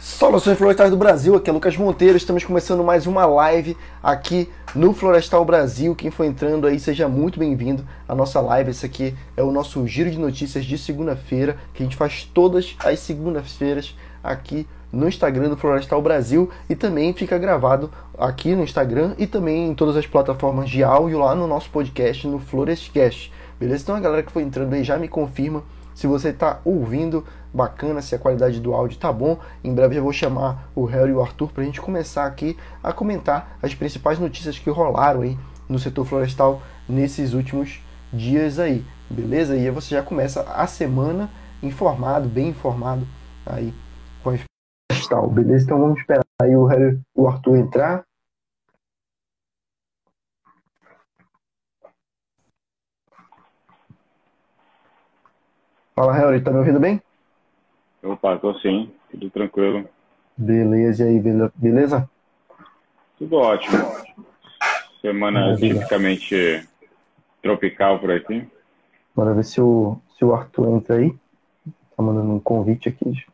Saudações florestais do Brasil, aqui é Lucas Monteiro, estamos começando mais uma live aqui no Florestal Brasil. Quem for entrando aí, seja muito bem-vindo à nossa live. Esse aqui é o nosso giro de notícias de segunda-feira, que a gente faz todas as segundas-feiras aqui no Instagram do Florestal Brasil e também fica gravado aqui no Instagram e também em todas as plataformas de áudio lá no nosso podcast no Florescast. Beleza? Então a galera que foi entrando aí já me confirma se você está ouvindo bacana, se a qualidade do áudio tá bom. Em breve eu vou chamar o Harry e o Arthur para a gente começar aqui a comentar as principais notícias que rolaram aí no setor florestal nesses últimos dias aí, beleza? E aí você já começa a semana informado, bem informado aí com a florestal, beleza? Então vamos esperar aí o Harry o Arthur entrar. Fala, Harry, tá me ouvindo bem? Opa, tô sim, tudo tranquilo. Beleza, e aí, beleza? Tudo ótimo. Semana tipicamente tropical por aqui. Bora ver se o, se o Arthur entra aí. Tá mandando um convite aqui. Se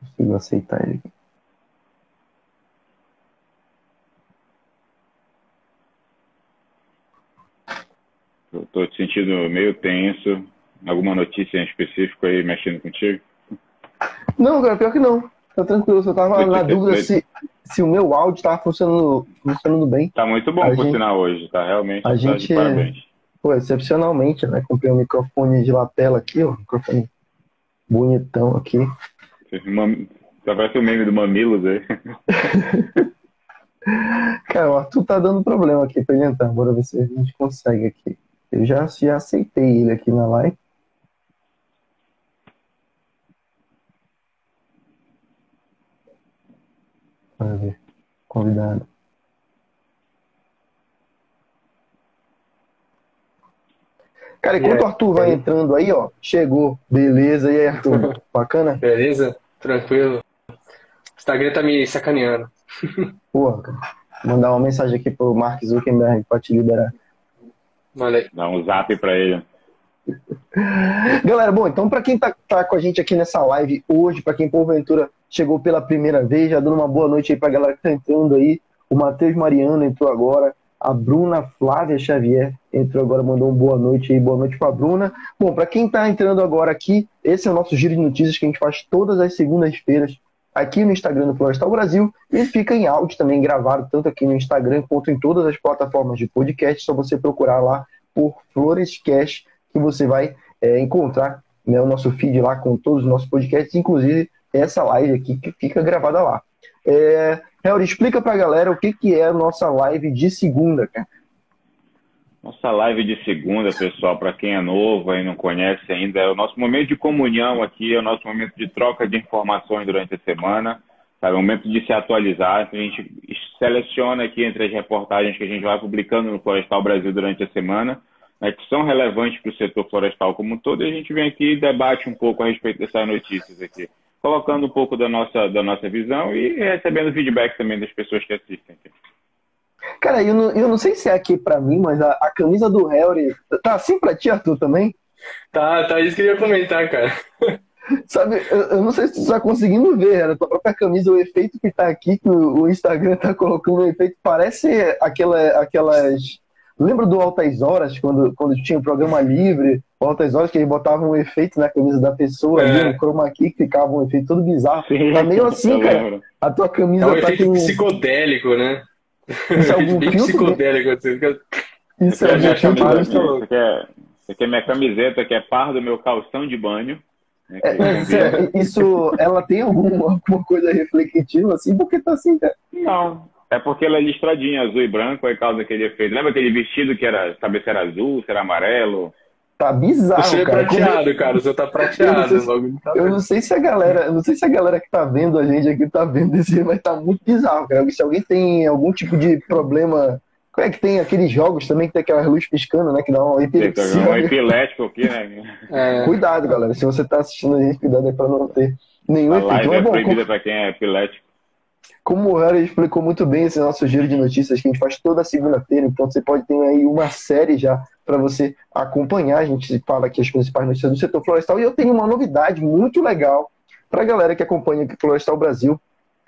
consigo aceitar ele aqui. Eu tô te sentindo meio tenso. Alguma notícia em específico aí mexendo contigo? Não, cara, pior que não. Tá tranquilo, eu tava na dúvida se, se o meu áudio tava funcionando, funcionando bem. Tá muito bom por sinal hoje, tá realmente. A tá gente, parabéns. Pô, excepcionalmente, né? Comprei um microfone de lapela aqui, ó. Microfone bonitão aqui. Tá parece o meme do Mamilos aí. Cara, o Arthur tá dando problema aqui pra ele entrar. Bora ver se a gente consegue aqui. Eu já, já aceitei ele aqui na live. Ver. Convidado. Cara, enquanto o Arthur vai entrando aí, ó, chegou. Beleza, e aí, Arthur? Bacana? Beleza? Tranquilo. O Instagram tá me sacaneando. Porra, cara. Mandar uma mensagem aqui pro Mark Zuckerberg pra te liberar. Manda Dá um zap pra ele. Galera, bom, então para quem tá, tá, com a gente aqui nessa live hoje, para quem porventura chegou pela primeira vez, já dando uma boa noite aí pra galera que tá entrando aí. O Matheus Mariano entrou agora, a Bruna Flávia Xavier entrou agora, mandou uma boa noite aí, boa noite pra Bruna. Bom, para quem tá entrando agora aqui, esse é o nosso giro de notícias que a gente faz todas as segundas-feiras aqui no Instagram do Florestal Brasil e fica em áudio também gravado tanto aqui no Instagram quanto em todas as plataformas de podcast. Só você procurar lá por Florescast que você vai é, encontrar né, o nosso feed lá com todos os nossos podcasts, inclusive essa live aqui que fica gravada lá. É, Helry, explica pra galera o que, que é a nossa live de segunda, cara. Nossa live de segunda, pessoal, para quem é novo e não conhece ainda, é o nosso momento de comunhão aqui, é o nosso momento de troca de informações durante a semana, sabe? É o momento de se atualizar. A gente seleciona aqui entre as reportagens que a gente vai publicando no Florestal Brasil durante a semana, né, que são relevantes para o setor florestal como um todo, e a gente vem aqui e debate um pouco a respeito dessas notícias aqui, colocando um pouco da nossa, da nossa visão e recebendo feedback também das pessoas que assistem aqui. Cara, eu não, eu não sei se é aqui pra mim, mas a, a camisa do Harry tá assim pra ti, Arthur, também? Tá, tá isso que eu ia comentar, cara. Sabe, eu, eu, não sei se tu tá conseguindo ver, a tua própria camisa, o efeito que tá aqui, que o, o Instagram tá colocando um efeito, parece aquela, aquelas. Lembra do Altas Horas, quando, quando tinha o um programa livre, Altas Horas, que eles botavam um efeito na camisa da pessoa, é. ali, um chroma key, que ficava um efeito todo bizarro. Tá meio assim, cara. Lembro. A tua camisa é um tá efeito psicodélico, né? Isso é algum Bem filtro? psicodélico. Você fica... Isso é minha camisa, Isso é aqui é, isso aqui é minha camiseta, que é par do meu calção de banho. né, É, isso, é- isso, ela tem alguma, alguma coisa reflexiva assim? Porque tá assim, cara. Não, é porque ela é listradinha, azul e branco, aí causa aquele efeito. Lembra aquele vestido que era, sabe se era azul, se era amarelo? Tá bizarro, Você é cara. Como- prateado, cara. O seu tá Eu não prateado. sei o se- tá- Eu não sei se a galera, eu não sei se a galera que tá vendo a gente aqui tá vendo esse, mas tá muito bizarro, cara. Se alguém tem algum tipo de problema, como é que tem aqueles jogos também que tem aquela luz piscando, né, que dá uma Um epilepsia. epilético aqui, né? É, Cuidado, galera. Se você tá assistindo a gente, cuidado aí pra não ter nenhum A efeito. live é bom, proibida para quem é epilético. Como o Harry explicou muito bem esse nosso giro de notícias que a gente faz toda segunda-feira, então você pode ter aí uma série já para você acompanhar. A gente fala aqui as principais notícias do setor florestal e eu tenho uma novidade muito legal para a galera que acompanha aqui Florestal Brasil,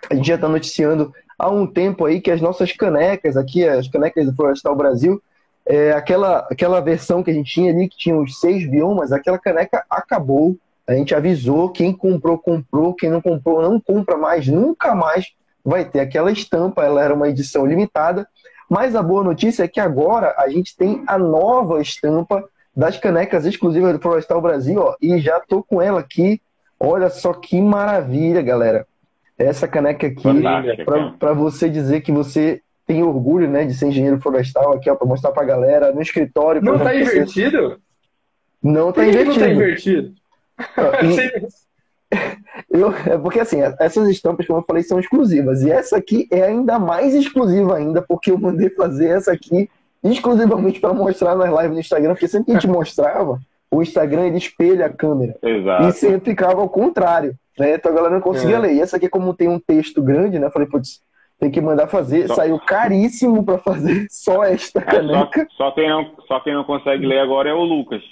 a gente já está noticiando há um tempo aí que as nossas canecas aqui, as canecas do Florestal Brasil, é, aquela, aquela versão que a gente tinha ali, que tinha os seis biomas, aquela caneca acabou. A gente avisou, quem comprou, comprou, quem não comprou, não compra mais, nunca mais vai ter aquela estampa, ela era uma edição limitada. Mas a boa notícia é que agora a gente tem a nova estampa das canecas exclusivas do Florestal Brasil, ó, e já tô com ela aqui. Olha só que maravilha, galera. Essa caneca aqui, para você dizer que você tem orgulho, né, de ser engenheiro florestal aqui, ó, para mostrar para a galera no escritório. Não tá invertido? Não tá invertido. Não tá invertido. Eu, é porque assim, essas estampas, como eu falei, são exclusivas. E essa aqui é ainda mais exclusiva ainda, porque eu mandei fazer essa aqui exclusivamente para mostrar nas lives no Instagram, porque sempre que a gente mostrava, o Instagram ele espelha a câmera. Exato. E sempre ficava ao contrário. Né? Então a galera não conseguia é. ler. E essa aqui, como tem um texto grande, né? Eu falei, putz, tem que mandar fazer. Só... Saiu caríssimo para fazer só esta caneca. É, só, só, quem não, só quem não consegue ler agora é o Lucas.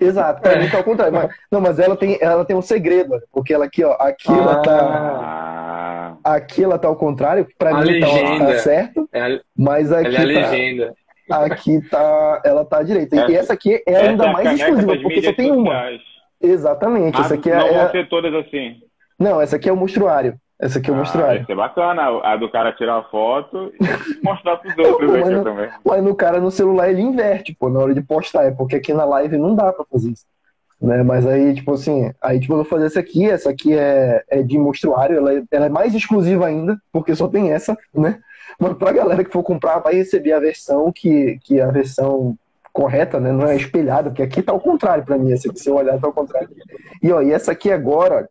Exato, pra mim tá ao contrário. Mas, não, mas ela tem, ela tem um segredo, porque ela aqui, ó, aqui ah. ela tá. Ah. Aqui ela tá ao contrário, para mim tá, tá, certo. É a, mas aqui. Ela é a tá, legenda. Aqui tá. Ela tá à direita. E essa aqui é ainda é mais exclusiva, porque só tem uma. Exatamente. essa aqui é, não vão é... ser todas assim. Não, essa aqui é o monstruário. Essa aqui é o ah. Vai ser bacana, a do cara tirar a foto e mostrar pros outros aqui no, também. Mas no cara no celular ele inverte, pô, na hora de postar, é porque aqui na live não dá pra fazer isso. Né? Mas aí, tipo assim, aí tipo, eu vou fazer essa aqui, essa aqui é, é de mostruário, ela é, ela é mais exclusiva ainda, porque só tem essa, né? Mas pra galera que for comprar, vai receber a versão que, que é a versão correta, né? Não é espelhada, porque aqui tá ao contrário para mim, essa aqui, se eu olhar tá ao contrário. E ó, e essa aqui agora,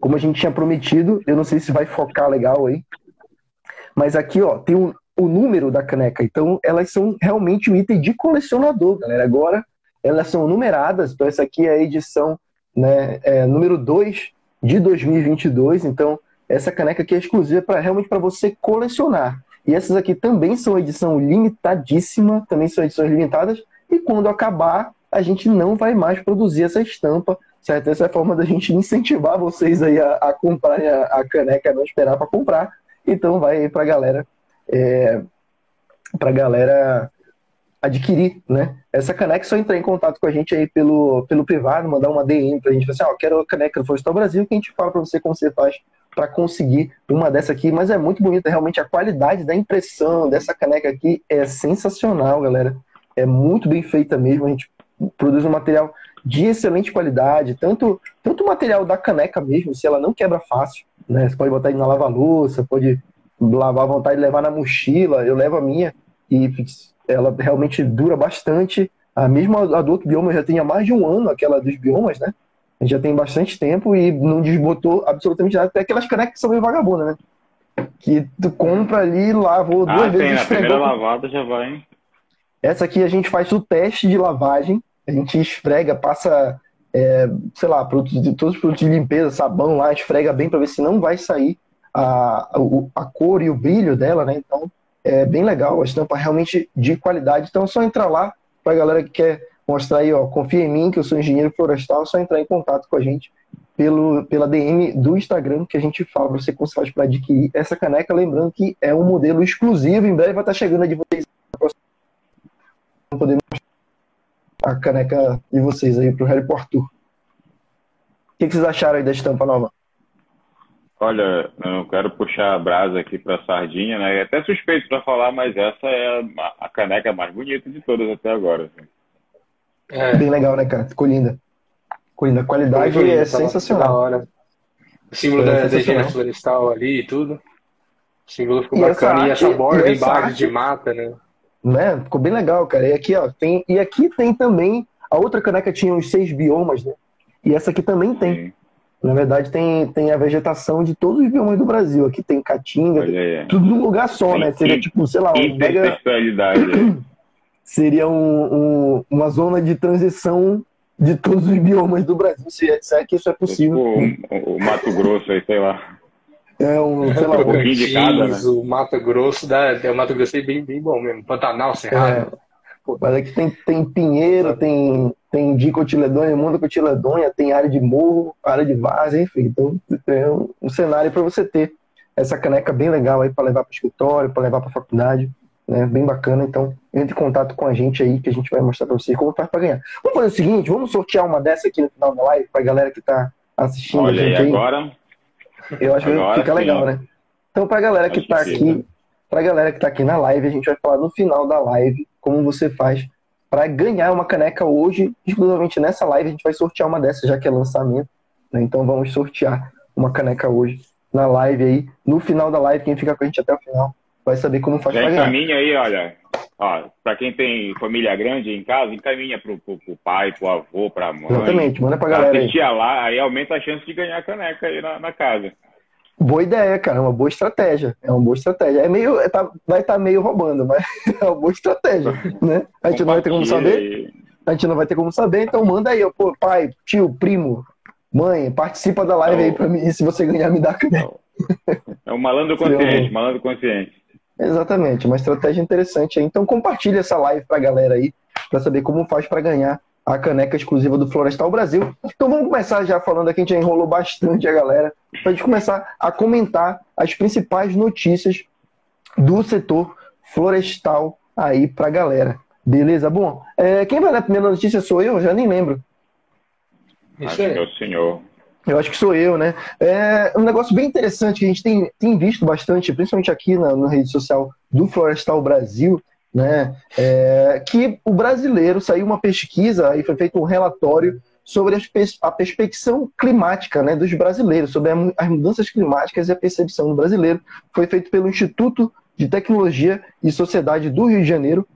como a gente tinha prometido, eu não sei se vai focar legal aí, mas aqui, ó, tem o, o número da caneca. Então, elas são realmente um item de colecionador, galera. Agora, elas são numeradas. Então, essa aqui é a edição né, é, número 2 de 2022. Então, essa caneca aqui é exclusiva para realmente para você colecionar. E essas aqui também são edição limitadíssima, também são edições limitadas. E quando acabar, a gente não vai mais produzir essa estampa certo? Essa é a forma da gente incentivar vocês aí a, a comprarem a, a, caneca, não esperar para comprar. Então vai aí para a galera, é, para galera adquirir, né? Essa caneca só entrar em contato com a gente aí pelo, pelo privado, mandar uma DM pra gente, assim, ó, oh, quero a caneca do Florestal Brasil, que a gente fala para você como você faz para conseguir uma dessa aqui, mas é muito bonita, realmente a qualidade da impressão dessa caneca aqui é sensacional, galera. É muito bem feita mesmo, a gente produz um material de excelente qualidade, tanto, tanto o material da caneca mesmo, se ela não quebra fácil, né? Você pode botar ele na lava-louça, pode lavar à vontade e levar na mochila. Eu levo a minha e ela realmente dura bastante. A mesma a do outro bioma já tem há mais de um ano, aquela dos biomas, né? A gente já tem bastante tempo e não desbotou absolutamente nada. Até aquelas canecas que são meio vagabundas, né? Que tu compra ali, lavou ah, duas tem, vezes. Na primeira lavada já vai. Essa aqui a gente faz o teste de lavagem a gente esfrega, passa, é, sei lá, produtos, todos os produtos de limpeza, sabão lá, esfrega bem para ver se não vai sair a, a, a, cor e o brilho dela, né? Então é bem legal, a estampa realmente de qualidade. Então é só entrar lá para a galera que quer mostrar aí, ó, confia em mim que eu sou engenheiro florestal, é só entrar em contato com a gente pelo, pela DM do Instagram que a gente fala para você faz para adquirir essa caneca. Lembrando que é um modelo exclusivo, em breve vai estar chegando a de vocês. Não podemos a caneca de vocês aí pro Harry Potter. O que, que vocês acharam aí da estampa nova? Olha, eu não quero puxar a brasa aqui para sardinha, né? É até suspeito para falar, mas essa é a, caneca mais bonita de todas até agora. Assim. É. Bem legal, né, cara? Ficou linda. Ficou linda. A qualidade linda, é sensacional. Da hora. O símbolo da, da engenharia florestal ali e tudo. O símbolo ficou e bacana. Essa, e essa borda e embaixo arte... de mata, né? Né? Ficou bem legal, cara. E aqui, ó, tem, e aqui tem também. A outra caneca tinha os seis biomas, né? E essa aqui também tem. Sim. Na verdade, tem, tem a vegetação de todos os biomas do Brasil. Aqui tem caatinga, tudo num lugar só, né? Seria tipo, sei lá, um mega... Seria um, um, uma zona de transição de todos os biomas do Brasil, se é, se é que isso é possível. Tipo, o, o Mato Grosso aí, sei lá. É um, sei lá, um cada, né? O Mato Grosso, dá, é o Mato Grosso é bem, bem bom mesmo. Pantanal, Cerrado. pô. Mas aqui tem, tem pinheiro, tem, tem dicotiledônia, monocotiledônia, tem área de morro, área de vaza, enfim. Então, é um, um cenário para você ter essa caneca bem legal aí para levar para o escritório, para levar para a faculdade, né? Bem bacana. Então, entre em contato com a gente aí que a gente vai mostrar para você como faz para ganhar. Vamos fazer o seguinte, vamos sortear uma dessa aqui no final da live para a galera que está assistindo Olha a gente aí. aí. Agora, Eu acho agora que fica sim. legal, né? Então, para a galera que Acho que está fica. aqui, para a galera que está aqui na live, a gente vai falar no final da live como você faz para ganhar uma caneca hoje, exclusivamente nessa live, a gente vai sortear uma dessas, já que é lançamento. né? Então vamos sortear uma caneca hoje na live aí. No final da live, quem fica com a gente até o final vai saber como faz já encaminha aí, olha. Ó, para quem tem família grande em casa, encaminha pro, pro, pro pai, pro avô, pra mãe. Exatamente, manda pra Pra galera aí. assistir lá, aí aumenta a chance de ganhar a caneca aí na, na casa. Boa ideia, cara, é uma boa estratégia. É uma boa estratégia. É meio, é, tá- vai estar meio roubando, mas é uma boa estratégia, né? A gente não vai ter como saber. aí. A gente não vai ter como saber, então manda aí, pô, pai, tio, primo, mãe, participa da live É o- aí pra mim. E se você ganhar, me dá a caneca. É um malandro consciente, malandro consciente. Exatamente, uma estratégia interessante. Então compartilha essa live pra galera aí, pra saber como faz pra ganhar a caneca exclusiva do Florestal Brasil. Então vamos começar já falando aqui, a gente já enrolou bastante a galera, pra gente começar a comentar as principais notícias do setor florestal aí pra galera. Beleza? Bom, é, quem vai ler a primeira notícia sou eu, já nem lembro. Acho que é o senhor. Eu acho que sou eu, né? É um negócio bem interessante que a gente tem, tem visto bastante, principalmente aqui na, na rede social do Florestal Brasil, né? É, que o brasileiro saiu uma pesquisa e foi feito um relatório sobre a perspecção climática né, dos brasileiros, sobre as mudanças climáticas e a percepção do brasileiro. Foi feito pelo Instituto de Tecnologia e Sociedade do Rio de Janeiro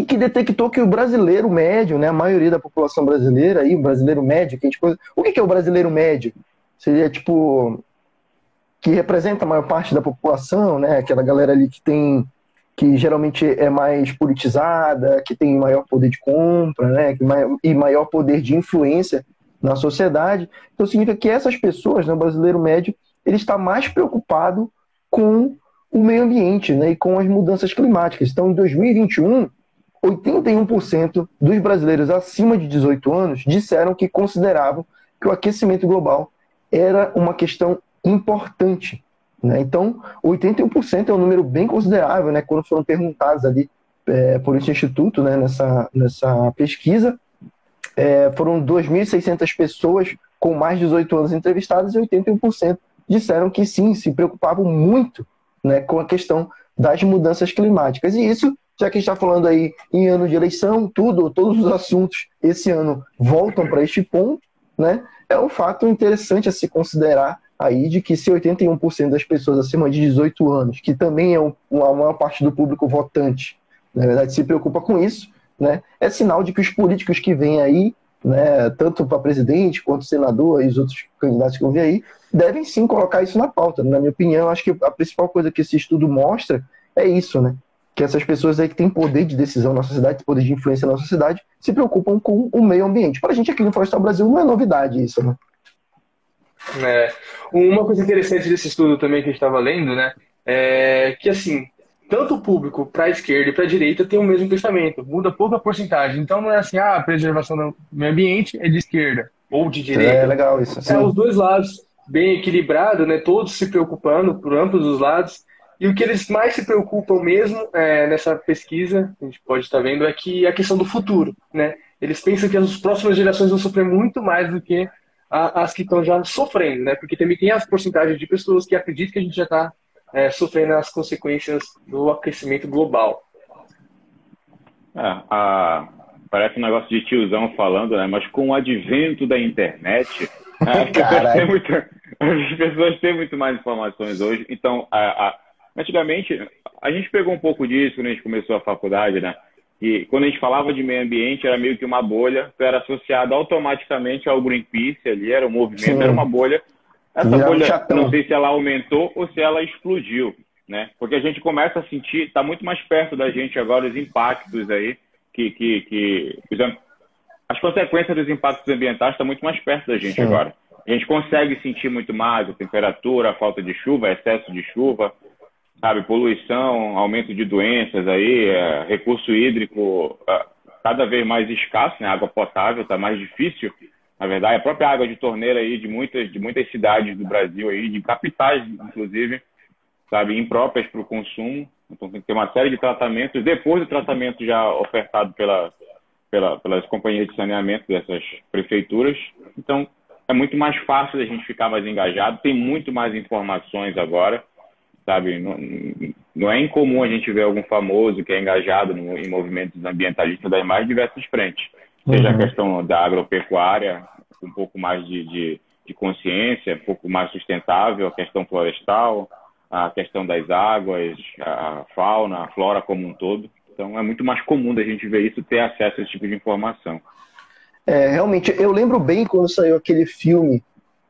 e que detectou que o brasileiro médio, né, a maioria da população brasileira, aí, o brasileiro médio, que a gente, o que é o brasileiro médio? Seria tipo que representa a maior parte da população, né, aquela galera ali que tem que geralmente é mais politizada, que tem maior poder de compra, né, e maior poder de influência na sociedade. Então significa que essas pessoas, né, o brasileiro médio, ele está mais preocupado com o meio ambiente, né, e com as mudanças climáticas. Então, em 2021, 81% dos brasileiros acima de 18 anos disseram que consideravam que o aquecimento global era uma questão importante. Né? Então, 81% é um número bem considerável, né? quando foram perguntados ali é, por esse instituto, né? nessa, nessa pesquisa. É, foram 2.600 pessoas com mais de 18 anos entrevistadas e 81% disseram que sim, se preocupavam muito né, com a questão das mudanças climáticas. E isso, já que a gente está falando aí em ano de eleição, tudo, todos os assuntos esse ano voltam para este ponto, né? É um fato interessante a se considerar aí de que se 81% das pessoas acima de 18 anos, que também é a maior parte do público votante, na verdade se preocupa com isso, né? É sinal de que os políticos que vêm aí, né, tanto para presidente quanto senador e os outros candidatos que vão vir aí, devem sim colocar isso na pauta. Na minha opinião, acho que a principal coisa que esse estudo mostra é isso, né? Que essas pessoas aí que têm poder de decisão na sociedade, poder de influência na sociedade, se preocupam com o meio ambiente. Para a gente aqui no Florestal Brasil não é novidade isso, né? É, uma coisa interessante desse estudo também que a gente estava lendo, né, é que assim, tanto o público para a esquerda e para a direita tem o mesmo pensamento, muda pouca porcentagem. Então não é assim, ah, a preservação do meio ambiente é de esquerda ou de direita. É legal isso. É sim. os dois lados bem equilibrado, né, todos se preocupando por ambos os lados. E o que eles mais se preocupam mesmo é, nessa pesquisa, a gente pode estar vendo, é que a questão do futuro, né? Eles pensam que as próximas gerações vão sofrer muito mais do que a- as que estão já sofrendo, né? Porque também tem as porcentagens de pessoas que acreditam que a gente já está sofrendo as consequências do aquecimento global. É, a- parece um negócio de tiozão falando, né? Mas com o advento da internet, as pessoas, muito, as pessoas têm muito mais informações hoje. Então, a- a- antigamente, a gente pegou um pouco disso quando a gente começou a faculdade, né? E quando a gente falava de meio ambiente, era meio que uma bolha, que era associado automaticamente ao Greenpeace ali, era um movimento, Sim. era uma bolha. Essa bolha, chatão. não sei se ela aumentou ou se ela explodiu, né? Porque a gente começa a sentir, está muito mais perto da gente agora os impactos aí, que, que, que am- as consequências dos impactos ambientais estão muito mais perto da gente Sim. agora. A gente consegue sentir muito mais a temperatura, a falta de chuva, excesso de chuva. Sabe, poluição, aumento de doenças aí, é, recurso hídrico é, cada vez mais escasso, né? Água potável está mais difícil. Na verdade, a própria água de torneira aí de muitas, de muitas cidades do Brasil aí, de capitais, inclusive, sabe, impróprias para o consumo. Então tem que ter uma série de tratamentos. Depois do tratamento já ofertado pela, pela, pelas companhias de saneamento dessas prefeituras. Então é muito mais fácil a gente ficar mais engajado. Tem muito mais informações agora, sabe? Não, não é incomum a gente ver algum famoso que é engajado no, em movimentos ambientalistas das mais diversas frentes. Seja uhum. a questão da agropecuária, um pouco mais de, de, de consciência, um pouco mais sustentável, a questão florestal, a questão das águas, a fauna, a flora como um todo. Então é muito mais comum da gente ver isso, ter acesso a esse tipo de informação. É, realmente, eu lembro bem quando saiu aquele filme,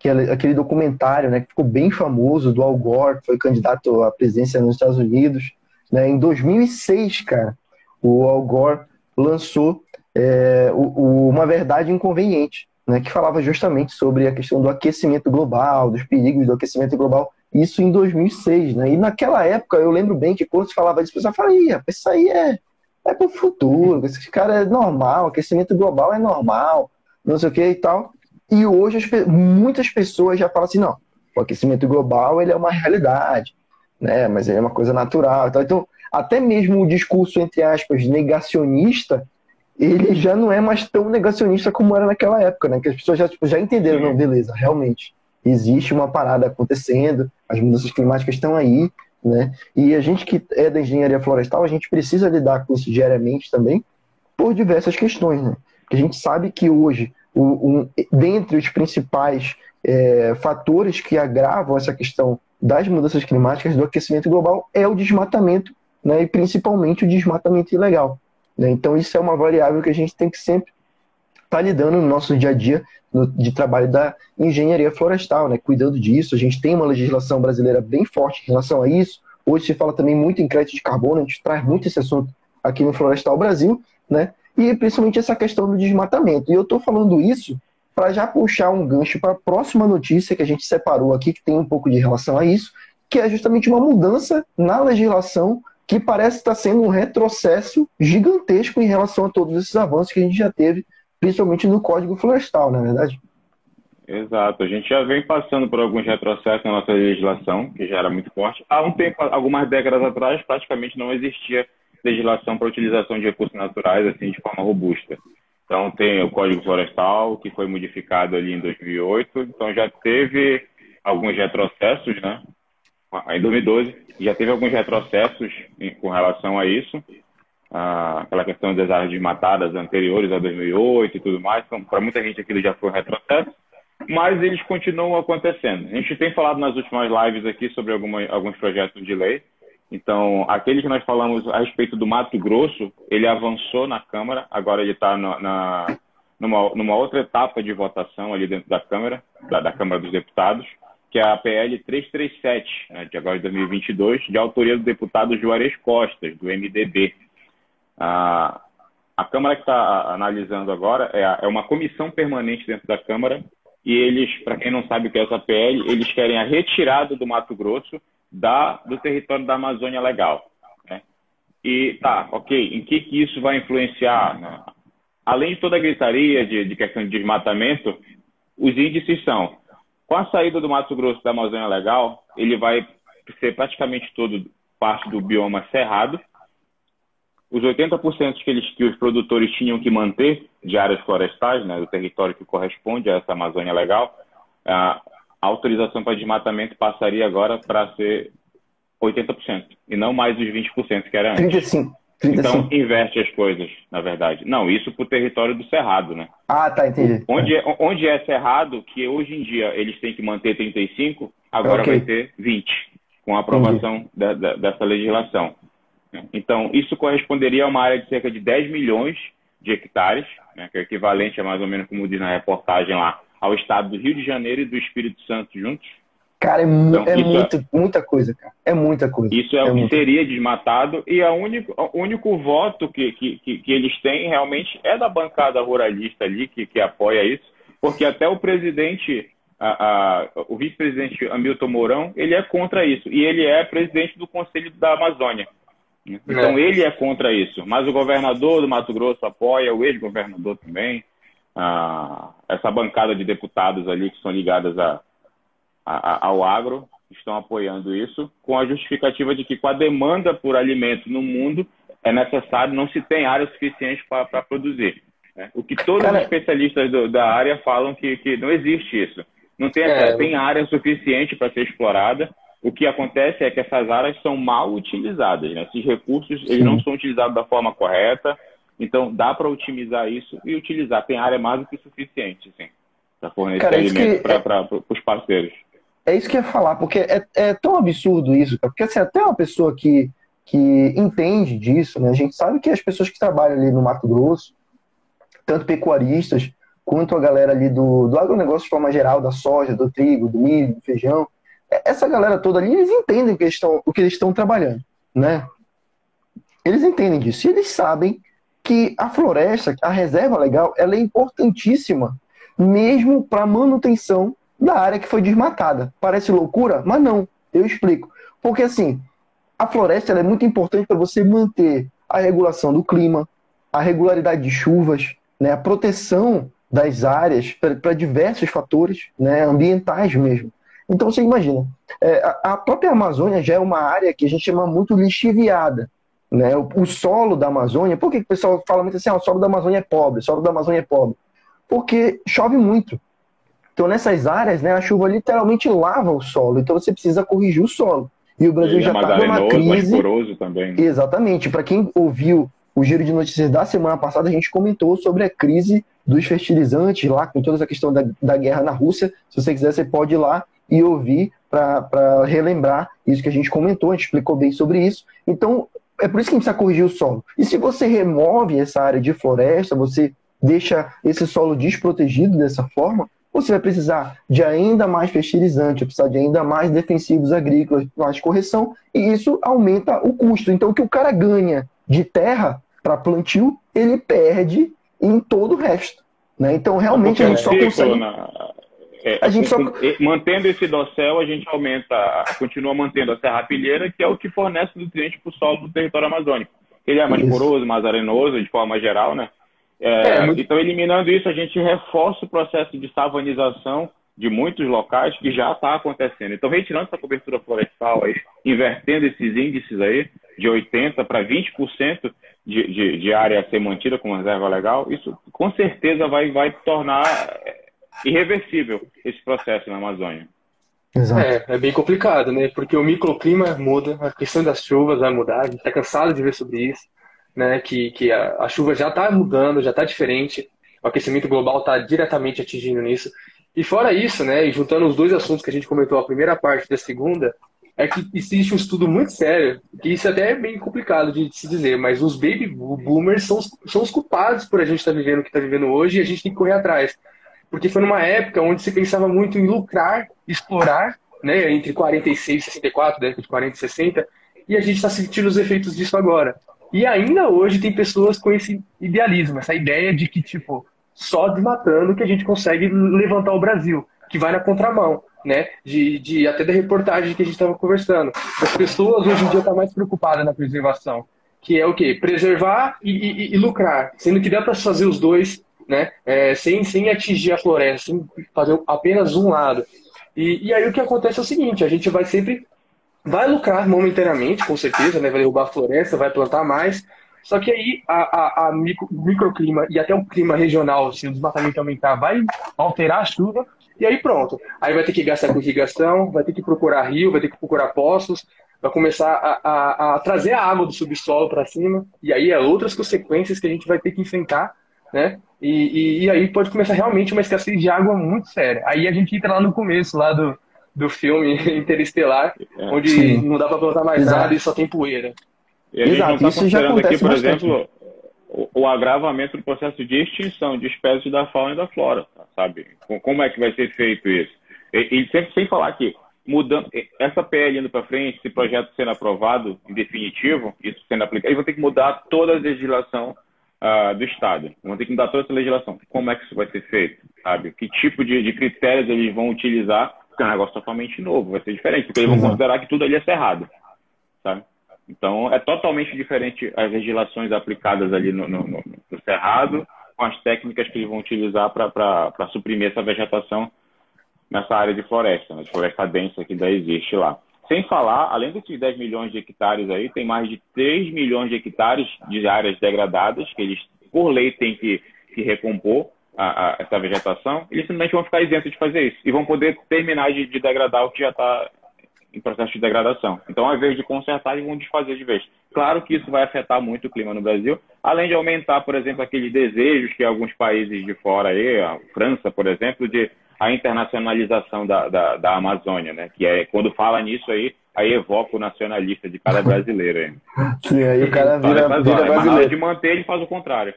aquele documentário, né, que ficou bem famoso, do Al Gore, que foi candidato à presidência nos Estados Unidos, né, em 2006, cara, o Al Gore lançou é, o, o, Uma Verdade Inconveniente, né, que falava justamente sobre a questão do aquecimento global, dos perigos do aquecimento global, isso em 2006, né? E naquela época eu lembro bem que quando se falava disso, o pessoal falava, isso aí é, é pro futuro, esse cara é normal, aquecimento global é normal, não sei o que e tal. E hoje as, muitas pessoas já falam assim, não, o aquecimento global ele é uma realidade, né? Mas ele é uma coisa natural. Então, então até mesmo o discurso, entre aspas, negacionista, ele já não é mais tão negacionista como era naquela época, né? Que as pessoas já, tipo, já entenderam, não, beleza, realmente existe uma parada acontecendo, as mudanças climáticas estão aí, né? E a gente que é da engenharia florestal, a gente precisa lidar com isso diariamente também, por diversas questões, né? Porque a gente sabe que hoje, o, um, dentre os principais é, fatores que agravam essa questão das mudanças climáticas, do aquecimento global, é o desmatamento, né? E principalmente o desmatamento ilegal. Né? Então, isso é uma variável que a gente tem que sempre está lidando no nosso dia a dia no, de trabalho da engenharia florestal, né, cuidando disso. A gente tem uma legislação brasileira bem forte em relação a isso. Hoje se fala também muito em crédito de carbono, a gente traz muito esse assunto aqui no Florestal Brasil, né? E principalmente essa questão do desmatamento. E eu estou falando isso para já puxar um gancho para a próxima notícia que a gente separou aqui, que tem um pouco de relação a isso, que é justamente uma mudança na legislação que parece estar sendo um retrocesso gigantesco em relação a todos esses avanços que a gente já teve principalmente no Código Florestal, na é verdade? Exato. A gente já vem passando por alguns retrocessos na nossa legislação, que já era muito forte. Há um tempo, algumas décadas atrás, praticamente não existia legislação para utilização de recursos naturais assim de forma robusta. Então tem o Código Florestal, que foi modificado ali em 2008. Então já teve alguns retrocessos, né? Em 2012 já teve alguns retrocessos com relação a isso ah, aquela questão das áreas desmatadas anteriores a 2008 e tudo mais. Então, para muita gente aquilo já foi um retrocesso, mas eles continuam acontecendo. A gente tem falado nas últimas lives aqui sobre alguma, alguns projetos de lei. Então, aquele que nós falamos a respeito do Mato Grosso, ele avançou na Câmara, agora ele está na, na, numa, numa outra etapa de votação ali dentro da Câmara, da, da Câmara dos Deputados, que é a PL 337, né, de agora de 2022, de autoria do deputado Juarez Costas, do MDB. A, a Câmara que está analisando agora é, é, uma comissão permanente dentro da Câmara e eles, para quem não sabe o que é essa PL, eles querem a retirada do Mato Grosso da, do território da Amazônia Legal. Né? E tá, ok, em que, que isso vai influenciar? Né? Além de toda a gritaria de, de questão de desmatamento, os índices são, com a saída do Mato Grosso da Amazônia Legal, ele vai ser praticamente todo parte do bioma cerrado, os 80% que, eles, que os produtores tinham que manter de áreas florestais, né, do território que corresponde a essa Amazônia Legal, a autorização para desmatamento passaria agora para ser 80%, e não mais os 20% que era antes. 35. 35. Então, inverte as coisas, na verdade. Não, isso para o território do Cerrado, né? Ah, tá, entendi. Onde é, onde é Cerrado, que hoje em dia eles têm que manter 35, agora okay. vai ter 20, com a aprovação da, da, dessa legislação. Então, isso corresponderia a uma área de cerca de 10 milhões de hectares, né, que é equivalente a mais ou menos, como diz na reportagem lá, ao estado do Rio de Janeiro e do Espírito Santo juntos. Cara, é, então, é, muito, é muita coisa, cara. É muita coisa. Isso é, é o que seria desmatado e a único, o único voto que, que, que, que, eles têm realmente é da bancada ruralista ali, que, que apoia isso, porque até o presidente a, a, o vice-presidente Hamilton Mourão, ele é contra isso. E ele é presidente do Conselho da Amazônia. Então é. ele é contra isso. Mas o governador do Mato Grosso apoia, o ex-governador também. Ah, essa bancada de deputados ali que são ligadas a, a, ao agro estão apoiando isso, com a justificativa de que com a demanda por alimento no mundo é necessário, não se tem área suficiente para produzir. Né? O que todos Cara... os especialistas do, da área falam que, que não existe isso. Não tem, é... tem área suficiente para ser explorada. O que acontece é que essas áreas são mal utilizadas. Né? Esses recursos eles não são utilizados da forma correta. Então, dá para otimizar isso e utilizar. Tem área mais do que suficiente, sim, para fornecer Cara, alimento que... para os parceiros. É isso que eu ia falar, porque é, é tão absurdo isso, cara, porque assim, até uma pessoa que, que entende disso, né? A gente sabe que as pessoas que trabalham ali no Mato Grosso, tanto pecuaristas, quanto a galera ali do, do agronegócio de forma geral, da soja, do trigo, do milho, do feijão, é, essa galera toda ali, eles entendem o que eles estão, o que eles estão trabalhando, né? Eles entendem disso. E eles sabem que a floresta, a reserva legal, ela é importantíssima, mesmo para manutenção da área que foi desmatada. Parece loucura, mas não. Eu explico. Porque assim, a floresta é muito importante para você manter a regulação do clima, a regularidade de chuvas, né, a proteção das áreas para diversos fatores né, ambientais mesmo. Então você imagina, é, a, própria Amazônia já é uma área que a gente chama muito lixiviada. Né? O, o solo da Amazônia, por que o pessoal fala muito assim, ah, o solo da Amazônia é pobre, o solo da Amazônia é pobre? Porque chove muito. Então, nessas áreas, né, a chuva literalmente lava o solo. Então, você precisa corrigir o solo. E o Brasil já está numa crise. Também. Exatamente. Para quem ouviu o giro de notícias da semana passada, a gente comentou sobre a crise dos fertilizantes lá, com toda essa questão da, da guerra na Rússia. Se você quiser, você pode ir lá e ouvir para relembrar isso que a gente comentou, a gente explicou bem sobre isso. Então, é por isso que a gente precisa corrigir o solo. E se você remove essa área de floresta, você deixa esse solo desprotegido dessa forma, você vai precisar de ainda mais fertilizante, vai precisar de ainda mais defensivos agrícolas, mais correção, e isso aumenta o custo. Então, o que o cara ganha de terra para plantio, ele perde em todo o resto. Né? Então, realmente, a gente só consegue... Na... É, a gente só... Mantendo esse dossel, a gente aumenta, continua mantendo a serrapilheira, que é o que fornece nutrientes para o solo do território amazônico. Ele é mais isso. poroso, mais arenoso, de forma geral, né? É, é, muito... Então, eliminando isso, a gente reforça o processo de savanização de muitos locais que já está acontecendo. Então, retirando essa cobertura florestal, aí, invertendo esses índices aí, de 80% para 20% de, de, de área a ser mantida como reserva legal, isso com certeza vai, vai tornar irreversível esse processo na Amazônia. Exato. É, é bem complicado, né? Porque o microclima muda, a questão das chuvas vai mudar, a gente está cansado de ver sobre isso né, que, que a, a chuva já está mudando, já está diferente, o aquecimento global está diretamente atingindo nisso. E fora isso, né, e juntando os dois assuntos que a gente comentou, a primeira parte da segunda, é que existe um estudo muito sério, que isso até é bem complicado de se dizer, mas os baby boomers são, são os culpados por a gente estar tá vivendo o que está vivendo hoje e a gente tem que correr atrás. Porque foi numa época onde se pensava muito em lucrar, explorar, né, entre 46 e 64, década de 40 e 60, e a gente está sentindo os efeitos disso agora. E ainda hoje tem pessoas com esse idealismo, essa ideia de que, tipo, só desmatando que a gente consegue levantar o Brasil, que vai na contramão, né? De, de até da reportagem que a gente estava conversando. As pessoas hoje em dia estão tá mais preocupadas na preservação, que é o quê? Preservar e, e, e lucrar, sendo que dá para fazer os dois, né? É, sem, sem atingir a floresta, sem fazer apenas um lado. E, e aí o que acontece é o seguinte: a gente vai sempre vai lucrar momentaneamente, com certeza, né? vai derrubar a floresta, vai plantar mais. Só que aí a, a, a micro, microclima e até o clima regional, se o desmatamento aumentar, vai alterar a chuva e aí pronto. Aí vai ter que gastar com irrigação, vai ter que procurar rio, vai ter que procurar poços, vai começar a, a, a trazer a água do subsolo para cima, e aí é outras consequências que a gente vai ter que enfrentar, né? E, e, e, aí pode começar realmente uma escassez de água muito séria. Aí a gente entra lá no começo, lá do, do filme Interestelar, é, onde sim. não dá para plantar mais Exato. nada e só tem poeira. E a gente Exato, não está considerando aqui, por bastante. exemplo, o, o, agravamento do processo de extinção de espécies da fauna e da flora, sabe? Como é que vai ser feito isso? E, e sempre sem falar que mudando essa PL indo para frente, esse projeto sendo aprovado em definitivo, isso sendo aplicado, eles vão ter que mudar toda a legislação uh, do Estado. Vão ter que mudar toda essa legislação. Como é que isso vai ser feito? Sabe? Que tipo de, de critérios eles vão utilizar? Porque é um negócio totalmente novo, vai ser diferente, porque eles vão uhum. considerar que tudo ali é cerrado. Sabe? Então, é totalmente diferente as legislações aplicadas ali no, no, no, no Cerrado com as técnicas que eles vão utilizar para suprimir essa vegetação nessa área de floresta, né, de floresta densa que ainda existe lá. Sem falar, além desses 10 milhões de hectares aí, tem mais de 3 milhões de hectares de áreas degradadas que eles, por lei, têm que, que recompor a, a, essa vegetação. Eles simplesmente vão ficar isentos de fazer isso e vão poder terminar de, de degradar o que já está em processo de degradação. Então, ao invés de consertar, eles vão desfazer de vez. Claro que isso vai afetar muito o clima no Brasil, além de aumentar, por exemplo, aqueles desejos que alguns países de fora, aí, a França, por exemplo, de a internacionalização da, da, da Amazônia, né? Que é quando fala nisso aí, aí evoca o nacionalista de cada brasileiro. Aí. Sim, aí o cara vira, vira brasileiro. Mas na hora de manter, ele faz o contrário.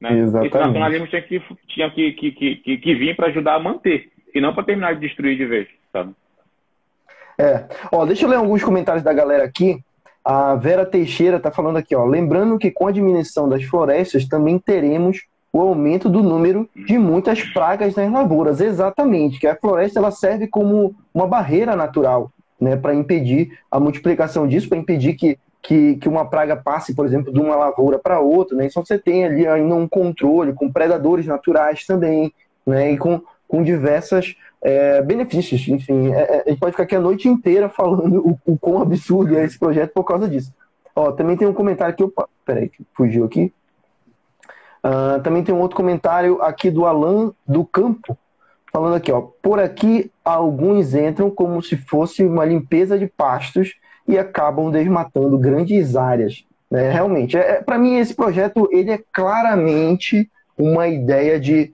Né? Exatamente. Esse nacionalismo tinha que, tinha que, que, que, que vir para ajudar a manter, e não para terminar de destruir de vez, sabe? É. Ó, deixa eu ler alguns comentários da galera aqui. A Vera Teixeira está falando aqui, ó. Lembrando que com a diminuição das florestas também teremos o aumento do número de muitas pragas nas lavouras. Exatamente, que a floresta ela serve como uma barreira natural, né, para impedir a multiplicação disso, para impedir que, que, que, uma praga passe, por exemplo, de uma lavoura para outra. Né? Então você tem ali ainda um controle com predadores naturais também, né, e com, com diversas é, benefícios. Enfim, é, é, a gente pode ficar aqui a noite inteira falando o, o quão absurdo é esse projeto por causa disso. Ó, também tem um comentário aqui. Opa, peraí, fugiu aqui. Uh, também tem um outro comentário aqui do Alan do Campo, falando aqui, ó. Por aqui, alguns entram como se fosse uma limpeza de pastos e acabam desmatando grandes áreas. Né? Realmente, é, é para mim, esse projeto ele é claramente uma ideia de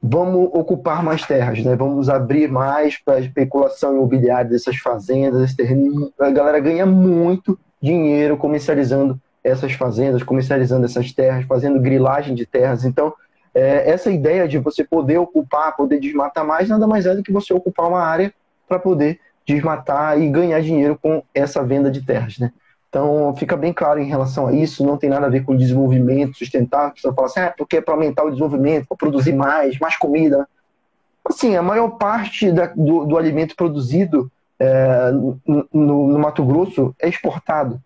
vamos ocupar mais terras, né? Vamos abrir mais para a especulação imobiliária dessas fazendas, esse terreno. A galera ganha muito dinheiro comercializando essas fazendas, comercializando essas terras, fazendo grilagem de terras. Então, é, essa ideia de você poder ocupar, poder desmatar mais, nada mais é do que você ocupar uma área para poder desmatar e ganhar dinheiro com essa venda de terras, né? Então, fica bem claro em relação a isso, não tem nada a ver com desenvolvimento sustentável. A pessoa fala assim, ah, porque é para aumentar o desenvolvimento, para produzir mais, mais comida. Assim, a maior parte da, do, do, alimento produzido é, no, no, Mato Grosso é exportado.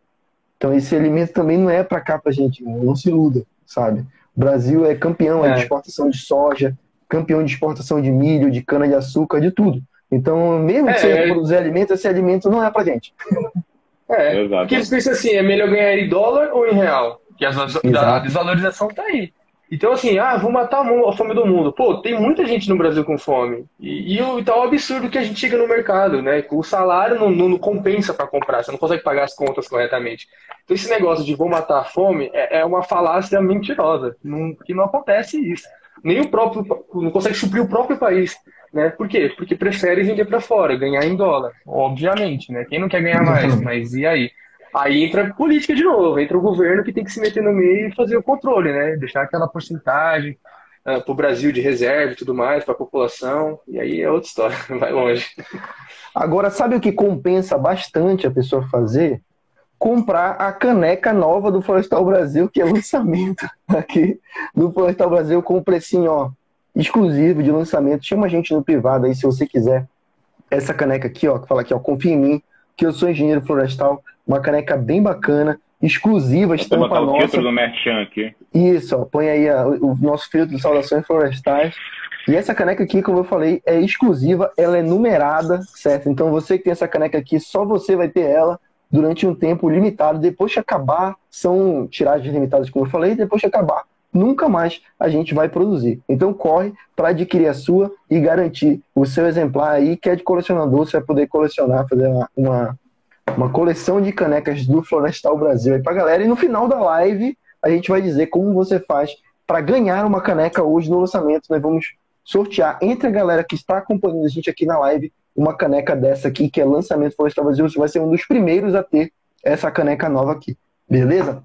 Então, esse alimento também não é para cá para gente, não se iluda, sabe? O Brasil é campeão é. de exportação de soja, campeão de exportação de milho, de cana-de-açúcar, de tudo. Então, mesmo que é, você é... produzir alimento, esse alimento não é para gente. É, Exato. porque eles pensam assim, é melhor ganhar em dólar ou em real? Que a, a desvalorização tá aí. Então, assim, ah, vou matar a fome do mundo. Pô, tem muita gente no Brasil com fome. E, e, e tá o absurdo que a gente chega no mercado, né? O salário não, não, não compensa para comprar, você não consegue pagar as contas corretamente. Então, esse negócio de vou matar a fome é, é uma falácia mentirosa, não, que não acontece isso. Nem o próprio, não consegue suprir o próprio país. Né? Por quê? Porque prefere vender para fora, ganhar em dólar, obviamente, né? Quem não quer ganhar mais? Mas e aí? Aí entra política de novo, entra o governo que tem que se meter no meio e fazer o controle, né? Deixar aquela porcentagem uh, ah, para o Brasil de reserva e tudo mais, para a população, e aí é outra história, vai longe. Agora, sabe o que compensa bastante a pessoa fazer? Comprar a caneca nova do Florestal Brasil, que é lançamento aqui do Florestal Brasil com o precinho, ó, exclusivo de lançamento. Chama a gente no privado aí se você quiser. Essa caneca aqui, ó, que fala aqui, ó, confia em mim, que eu sou engenheiro florestal. Uma caneca bem bacana, exclusiva, estampa botar nossa. o filtro do Merchan aqui. Isso, ó, põe aí a, o nosso filtro de saudações florestais. E essa caneca aqui, como eu falei, é exclusiva, ela é numerada, certo? Então você que tem essa caneca aqui, só você vai ter ela durante um tempo limitado. Depois que acabar, são tiragens limitadas, como eu falei, depois que acabar, nunca mais a gente vai produzir. Então corre para adquirir a sua e garantir o seu exemplar aí, que é de colecionador, você vai poder colecionar, fazer uma, uma, uma coleção de canecas do Florestal Brasil aí pra galera. E no final da live a gente vai dizer como você faz para ganhar uma caneca hoje no lançamento. Nós vamos sortear entre a galera que está acompanhando a gente aqui na live uma caneca dessa aqui, que é lançamento Florestal Brasil. Você vai ser um dos primeiros a ter essa caneca nova aqui. Beleza?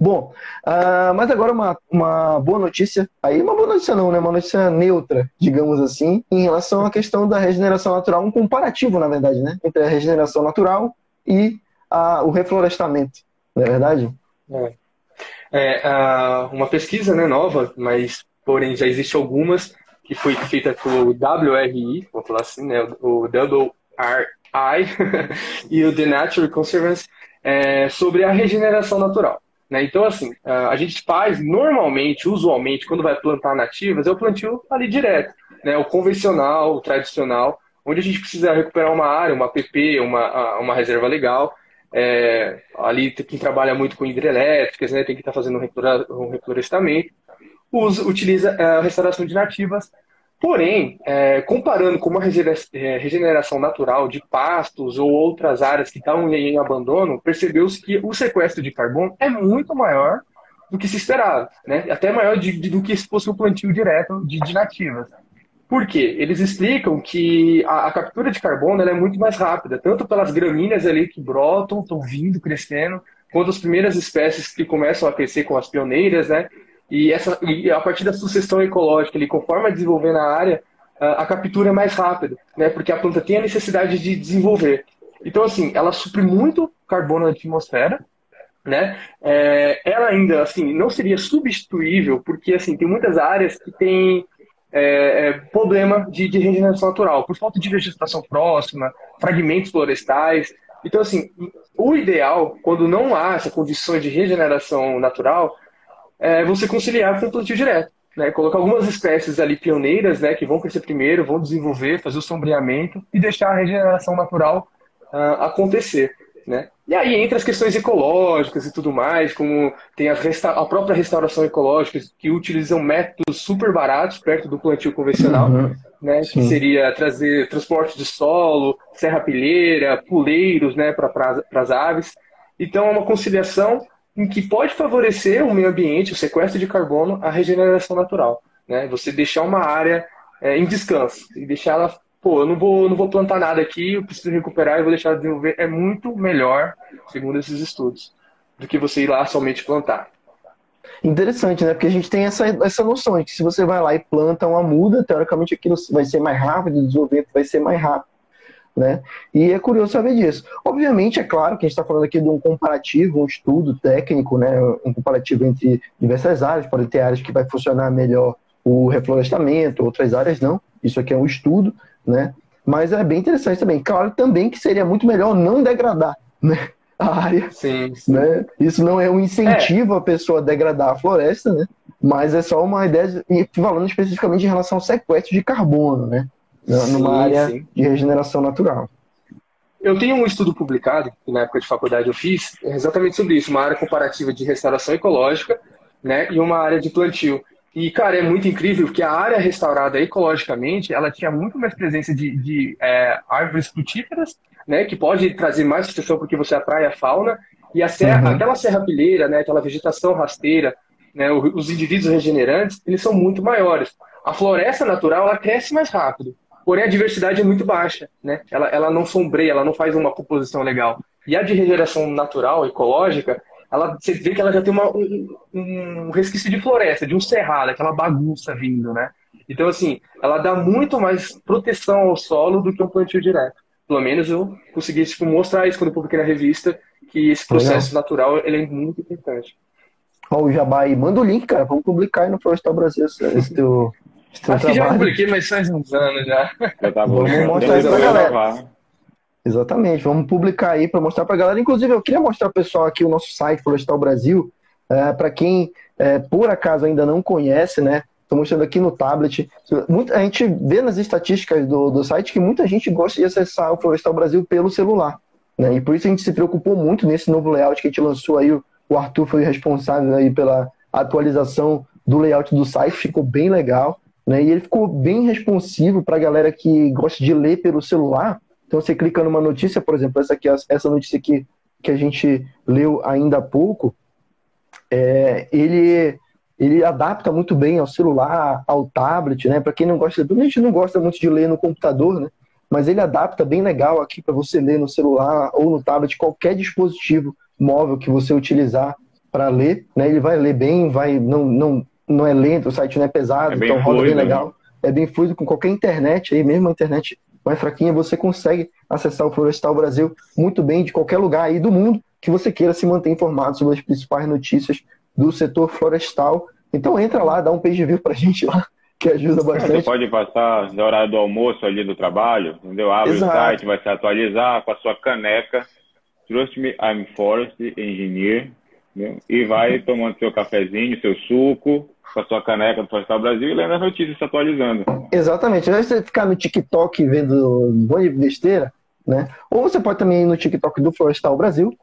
Bom, uh, mas agora uma, uma boa notícia, aí uma boa notícia não, né? Uma notícia neutra, digamos assim, em relação à questão da regeneração natural, um comparativo, na verdade, né? Entre a regeneração natural e a, o reflorestamento, não é verdade? É. é uma pesquisa né, nova, mas porém já existe algumas, que foi feita pelo WRI, vou falar assim, né, o WRI e o The Natural Conservancy, é, sobre a regeneração natural. Né? Então, assim, a gente faz normalmente, usualmente, quando vai plantar nativas, é o plantio ali direto, né? o convencional, o tradicional, onde a gente precisa recuperar uma área, uma PP, uma, uma reserva legal. É, ali quem trabalha muito com hidrelétricas, né, tem que estar tá fazendo um reflorestamento, usa, utiliza a restauração de nativas. Porém, é, comparando com uma é, regeneração natural de pastos ou outras áreas que estão em abandono, percebeu-se que o sequestro de carbono é muito maior do que se esperava, né? até maior de, de, do que se fosse o plantio direto de, de nativas. Por quê? Eles explicam que a, a captura de carbono é muito mais rápida, tanto pelas gramíneas ali que brotam, estão vindo, crescendo, quanto as primeiras espécies que começam a crescer com as pioneiras, né? E, essa, e a partir da sucessão ecológica, ele, conforme a desenvolver na área, a, captura é mais rápida, né? Porque a planta tem a necessidade de desenvolver. Então, assim, ela supre muito carbono na atmosfera, né? É, ela ainda, assim, não seria substituível, porque, assim, tem muitas áreas que têm é, é, problema de, de, regeneração natural, por falta de vegetação próxima, fragmentos florestais. Então, assim, o ideal, quando não há essa condição de regeneração natural, é você conciliar com o plantio direto. Né? Colocar algumas espécies ali pioneiras, né, que vão crescer primeiro, vão desenvolver, fazer o sombreamento e deixar a regeneração natural uh, acontecer. Né? E aí entra as questões ecológicas e tudo mais, como tem a, a, própria restauração ecológica, que utilizam métodos super baratos perto do plantio convencional, uhum. né? que seria trazer transporte de solo, serrapilheira, puleiros né? para pra, as aves. Então é uma conciliação em que pode favorecer o meio ambiente, o sequestro de carbono, a regeneração natural. Né? Você deixar uma área é, em descanso e deixar ela pô, eu não vou, não vou plantar nada aqui, eu preciso recuperar e vou deixar de desenvolver, é muito melhor, segundo esses estudos, do que você ir lá somente plantar. Interessante, né? Porque a gente tem essa, essa noção de que se você vai lá e planta uma muda, teoricamente aquilo vai ser mais rápido, desenvolvimento vai ser mais rápido. Né? E é curioso saber disso. Obviamente, é claro que a gente está falando aqui de um comparativo, um estudo técnico, né? um comparativo entre diversas áreas, pode ter áreas que vai funcionar melhor o reflorestamento, outras áreas não. Isso aqui é um estudo, né? Mas é bem interessante também. Claro também que seria muito melhor não degradar, né? A área. Sim, sim. Né? Isso não é um incentivo é. a pessoa a degradar a floresta, né? Mas é só uma ideia, de, falando especificamente em relação ao sequestro de carbono, né? Numa sim, área sim. de regeneração natural. Eu tenho um estudo publicado, que na época de faculdade eu fiz, exatamente sobre isso, uma área comparativa de restauração ecológica né, e uma área de plantio. E, cara, é muito incrível que a área restaurada ecologicamente, ela tinha muito mais presença de, de é, árvores frutíferas, né, que pode trazer mais proteção porque você atrai a fauna, e a serra, uhum. aquela serrapilheira, né, aquela vegetação rasteira, né, os indivíduos regenerantes, eles são muito maiores. A floresta natural, ela cresce mais rápido, porém a diversidade é muito baixa, né, ela, ela não sombreia, ela não faz uma composição legal. E a de regeneração natural, ecológica, ela, você vê que ela já tem uma, um, um resquício de floresta, de um cerrado, aquela bagunça vindo, né? Então, assim, ela dá muito mais proteção ao solo do que um plantio direto. Pelo menos eu consegui tipo, mostrar isso quando eu publiquei na revista, que esse processo Legal. natural ele é muito importante. Ó, o Jabá aí, manda o link, cara, vamos publicar aí no Florestal Brasil esse teu Acho que já publiquei, mas faz uns anos já. Já tá bom. Vamos mostrar isso pra galera. Exatamente, vamos publicar aí para mostrar para a galera. Inclusive, eu queria mostrar para o pessoal aqui o nosso site Florestal Brasil, é, para quem é, por acaso ainda não conhece, né? Estou mostrando aqui no tablet. a gente vê nas estatísticas do, do site que muita gente gosta de acessar o Florestal Brasil pelo celular. Né? E por isso a gente se preocupou muito nesse novo layout que a gente lançou aí. O Arthur foi responsável aí pela atualização do layout do site, ficou bem legal. Né? E ele ficou bem responsivo para a galera que gosta de ler pelo celular então você clica numa notícia, por exemplo, essa aqui, essa notícia aqui que a gente leu ainda há pouco, é, ele ele adapta muito bem ao celular, ao tablet, né? Para quem não gosta, a gente não gosta muito de ler no computador, né? Mas ele adapta bem legal aqui para você ler no celular ou no tablet, qualquer dispositivo móvel que você utilizar para ler, né? Ele vai ler bem, vai não não não é lento, o site não é pesado, é então roda bem né? legal. É bem fluido com qualquer internet aí, mesmo a internet mais fraquinha, você consegue acessar o Florestal Brasil muito bem de qualquer lugar aí do mundo que você queira se manter informado sobre as principais notícias do setor florestal. Então entra lá, dá um page view pra gente lá, que ajuda bastante. Você pode passar no horário do almoço ali do trabalho, entendeu? Abre Exato. o site, vai se atualizar com a sua caneca. Trust me, I'm forest engineer. Entendeu? E vai tomando seu cafezinho, seu suco, com a sua caneca do Florestal Brasil e lendo as notícias, se atualizando. Exatamente. Ao de você ficar no TikTok vendo monte de besteira, né? Ou você pode também ir no TikTok do Florestal Brasil.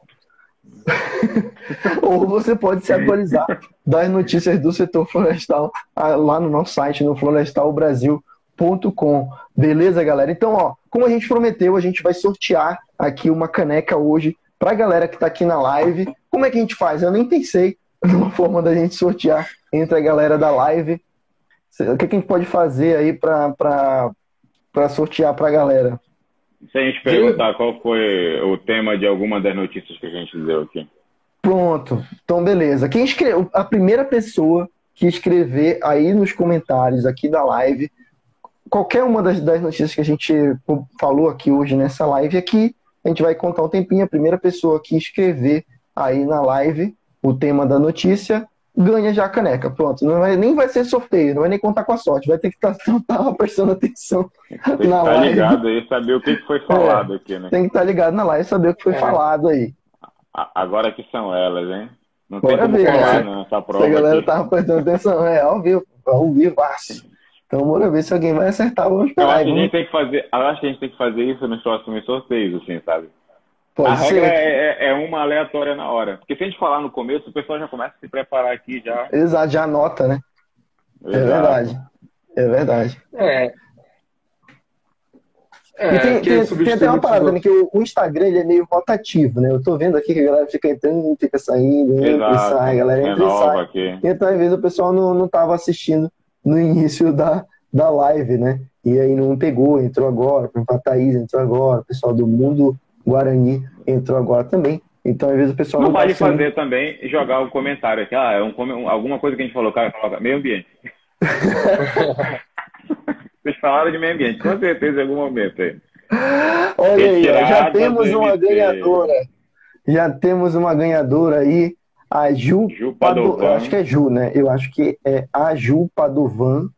Ou você pode se atualizar das notícias do setor florestal ah, lá no nosso site, no florestalbrasil.com. Beleza, galera? Então, ó, como a gente prometeu, a gente vai sortear aqui uma caneca hoje para a galera que está aqui na live. Como é que a gente faz? Eu nem pensei numa forma da gente sortear entre a galera da live. O que, que a gente pode fazer aí para sortear para a galera? Se a gente perguntar qual foi o tema de alguma das notícias que a gente deu aqui. Pronto. Então, beleza. Quem escreveu, a primeira pessoa que escrever aí nos comentários aqui da live, qualquer uma das, das notícias que a gente falou aqui hoje nessa live aqui, a gente vai contar um tempinho. A primeira pessoa que escrever aí na live o tema da notícia ganha já a caneca. Pronto, não vai, nem vai ser sorteio, não vai nem contar com a sorte, vai ter que estar tá, prestando atenção tem na live. ligado aí, saber o que foi falado é, aqui, né? Tem que estar tá ligado na live e saber o que foi é. falado aí. Agora que são elas, hein? Não Bora tem como ver, falar, né? Essa prova Se a galera aqui. tava prestando atenção, é ao vivo, ao vivo, Então, bora ver se alguém vai acertar. Vamos esperar. Eu acho, que a gente tem que fazer, eu acho que a gente tem que fazer isso nos próximos sorteios, assim, sabe? Pode a ser. regra é, é, é, uma aleatória na hora. Porque se a gente falar no começo, o pessoal já começa a se preparar aqui já. Exato, já anota, né? É Exato. É verdade. É verdade. É. É, tem, tem, tem, até uma parada, né, que o, o, Instagram ele é meio rotativo, né? Eu tô vendo aqui que a galera fica entrando, fica saindo, entra e sai, a galera entra e sai. Aqui. Então, às vezes, o pessoal não, não tava assistindo no início da, da live, né? E aí não pegou, entrou agora, a Thaís entrou agora, o pessoal do mundo Guarani entrou agora também. Então, às vezes o pessoal não, não vale tá fazer também jogar o um comentário aqui, ah, é um, alguma coisa que a gente falou, cara, coloca meio ambiente. Vocês falaram de meio ambiente, com certeza em algum momento aí. Olha aí, já temos uma ganhadora. Já temos uma ganhadora aí, a Ju, Ju Padovan. acho que é Ju, né? Eu acho que é a Ju Padovan.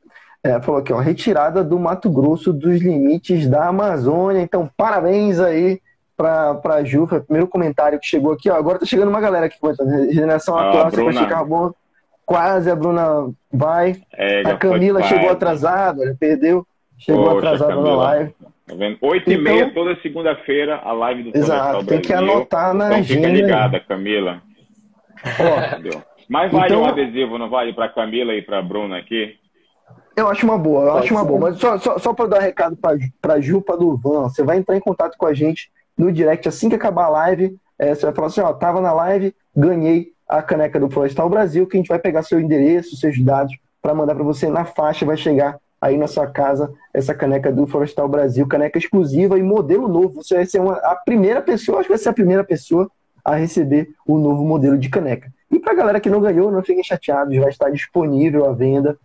É, falou aqui, ó, retirada do Mato Grosso dos limites da Amazônia. Então, parabéns aí para a Ju, foi o primeiro comentário que chegou aqui. Ó. Agora tá chegando uma galera aqui comentando. Regeneração ah, atual, sequência carbono. Quase a Bruna vai. É, a Camila chegou atrasada, perdeu. Chegou Poxa, atrasada Camila. na live. Tá vendo? 8 e meia então, toda segunda-feira a live do Exato, tem que anotar na então, agenda. Fica ligada, Camila. Ó, Mas vale então, um adesivo, não vale para Camila e para Bruna aqui? Eu acho uma boa, eu acho uma boa. Mas só, só, só para dar recado para Ju, para Durvan, você vai entrar em contato com a gente no direct assim que acabar a live. É, você vai falar assim: ó, tava na live, ganhei a caneca do Florestal Brasil, que a gente vai pegar seu endereço, seus dados, para mandar para você na faixa, vai chegar aí na sua casa essa caneca do Florestal Brasil, caneca exclusiva e modelo novo. Você vai ser uma, a primeira pessoa, acho que vai ser a primeira pessoa a receber o novo modelo de caneca. E para a galera que não ganhou, não fiquem chateados, vai estar disponível à venda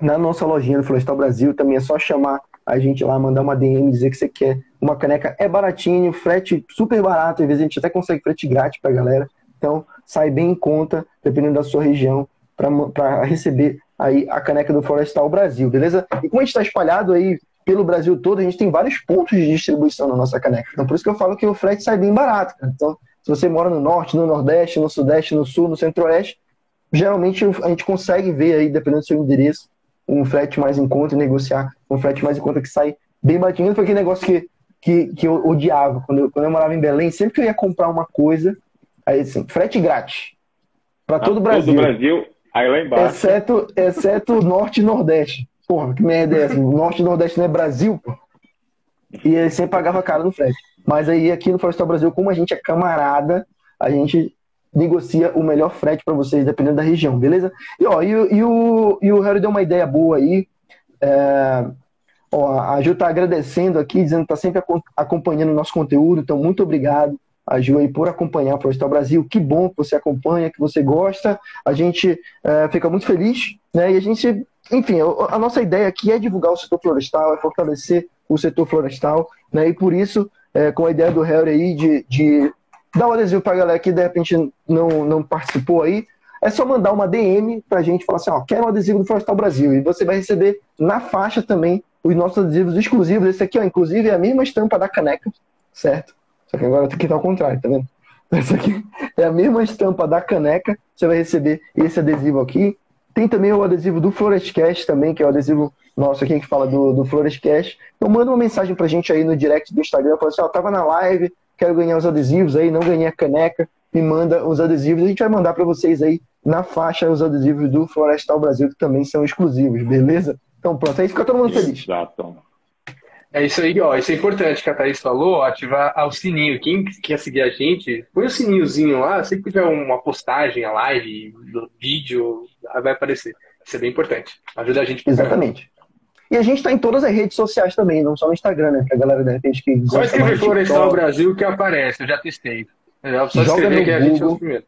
na nossa lojinha do Florestal Brasil. Também é só chamar a gente lá, mandar uma DM, dizer que você quer uma caneca. É baratinho, frete super barato, às vezes a gente até consegue frete grátis para a galera. Então, sai bem em conta, dependendo da sua região, para receber aí a caneca do Florestal Brasil, beleza? E como a gente está espalhado aí pelo Brasil todo, a gente tem vários pontos de distribuição na nossa caneca. Então, por isso que eu falo que o frete sai bem barato. Cara. Então, se você mora no norte, no nordeste, no sudeste, no sul, no centro-oeste, geralmente a gente consegue ver aí, dependendo do seu endereço, um frete mais em conta e negociar um frete mais em conta que sai bem baratinho. Foi aquele negócio que, que, que eu odiava. Quando eu, quando eu morava em Belém, sempre que eu ia comprar uma coisa, aí assim, frete grátis. Para ah, todo o Brasil. Todo o Brasil, aí lá embaixo. Exceto, exceto Norte e Nordeste. Porra, que merda é essa? Norte e Nordeste não é Brasil, pô. E ele sempre pagava caro no frete. Mas aí aqui no Florestal Brasil, como a gente é camarada, a gente negocia o melhor frete para vocês, dependendo da região, beleza? E, ó, e, e, o, e o Harry deu uma ideia boa aí. É, ó, a Ju está agradecendo aqui, dizendo que está sempre acompanhando o nosso conteúdo, então muito obrigado a Ju aí por acompanhar o Florestal Brasil. Que bom que você acompanha, que você gosta. A gente é, fica muito feliz, né? E a gente, enfim, a nossa ideia aqui é divulgar o setor florestal, é fortalecer o setor florestal, né? E por isso, é, com a ideia do Harry aí de, de Dá um adesivo pra galera que de repente não, não participou aí. é só mandar uma DM pra gente falar assim, ó, quero um adesivo do Florestal Brasil. E você vai receber na faixa também os nossos adesivos exclusivos. Esse aqui, ó, inclusive, é a mesma estampa da caneca, certo? Só que agora que estar ao contrário, tá vendo? Essa aqui é a mesma estampa da caneca. Você vai receber esse adesivo aqui. Tem também o adesivo do Florescast também, que é o adesivo nosso aqui que fala do, do Florescast. Então manda uma mensagem pra gente aí no direct do Instagram. Fala assim, ó, tava na live, quero ganhar os adesivos aí, não ganhei a caneca. Me manda os adesivos. A gente vai mandar para vocês aí na faixa os adesivos do Florestal Brasil, que também são exclusivos, beleza? Então pronto, aí fica todo mundo feliz. Exato. É isso aí, ó. Isso é importante que a Thaís falou, ativar o sininho. Quem quer seguir a gente, põe o sininhozinho lá. Se tiver uma postagem, a live, do vídeo, vai aparecer. Isso é bem importante. Ajuda a gente. Exatamente. E a gente está em todas as redes sociais também, não só no Instagram, né? Que a galera de repente que Só escrever Florestal Brasil que aparece, eu já testei. só joga no que a gente é primeiro.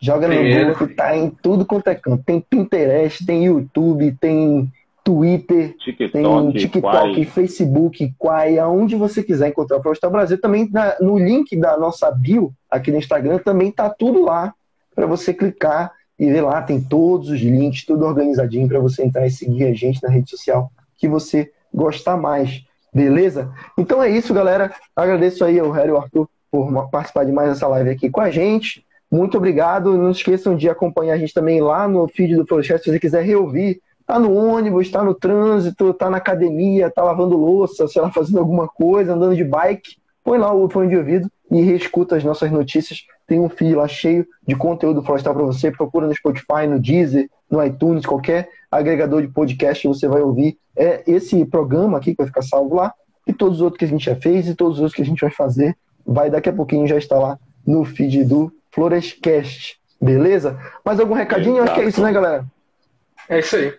Joga primeiro. no Google que tá em tudo quanto é canto. Tem Pinterest, tem YouTube, tem Twitter, TikTok, tem TikTok, Quai. Facebook, Quai, aonde você quiser encontrar o Florestal Brasil. Também na, no link da nossa bio aqui no Instagram também tá tudo lá para você clicar e ver lá. Tem todos os links, tudo organizadinho para você entrar e seguir a gente na rede social que você gostar mais. Beleza? Então é isso, galera. Agradeço aí ao Harry e ao Arthur por participar de mais essa live aqui com a gente. Muito obrigado. Não esqueçam de acompanhar a gente também lá no feed do Florcast, se você quiser reouvir Tá no ônibus, tá no trânsito, tá na academia, tá lavando louça, sei lá, fazendo alguma coisa, andando de bike, põe lá o fone de ouvido e reescuta as nossas notícias. Tem um feed lá cheio de conteúdo florestal para você. Procura no Spotify, no Deezer, no iTunes, qualquer agregador de podcast você vai ouvir. É esse programa aqui que vai ficar salvo lá e todos os outros que a gente já fez e todos os outros que a gente vai fazer. Vai daqui a pouquinho já estar lá no feed do Florescast. Beleza? Mais algum recadinho? Exato. Acho que é isso, né, galera? É isso aí.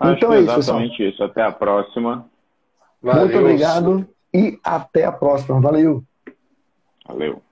Acho então é, é isso, exatamente isso. Até a próxima. Valeu. Muito obrigado e até a próxima. Valeu. Valeu.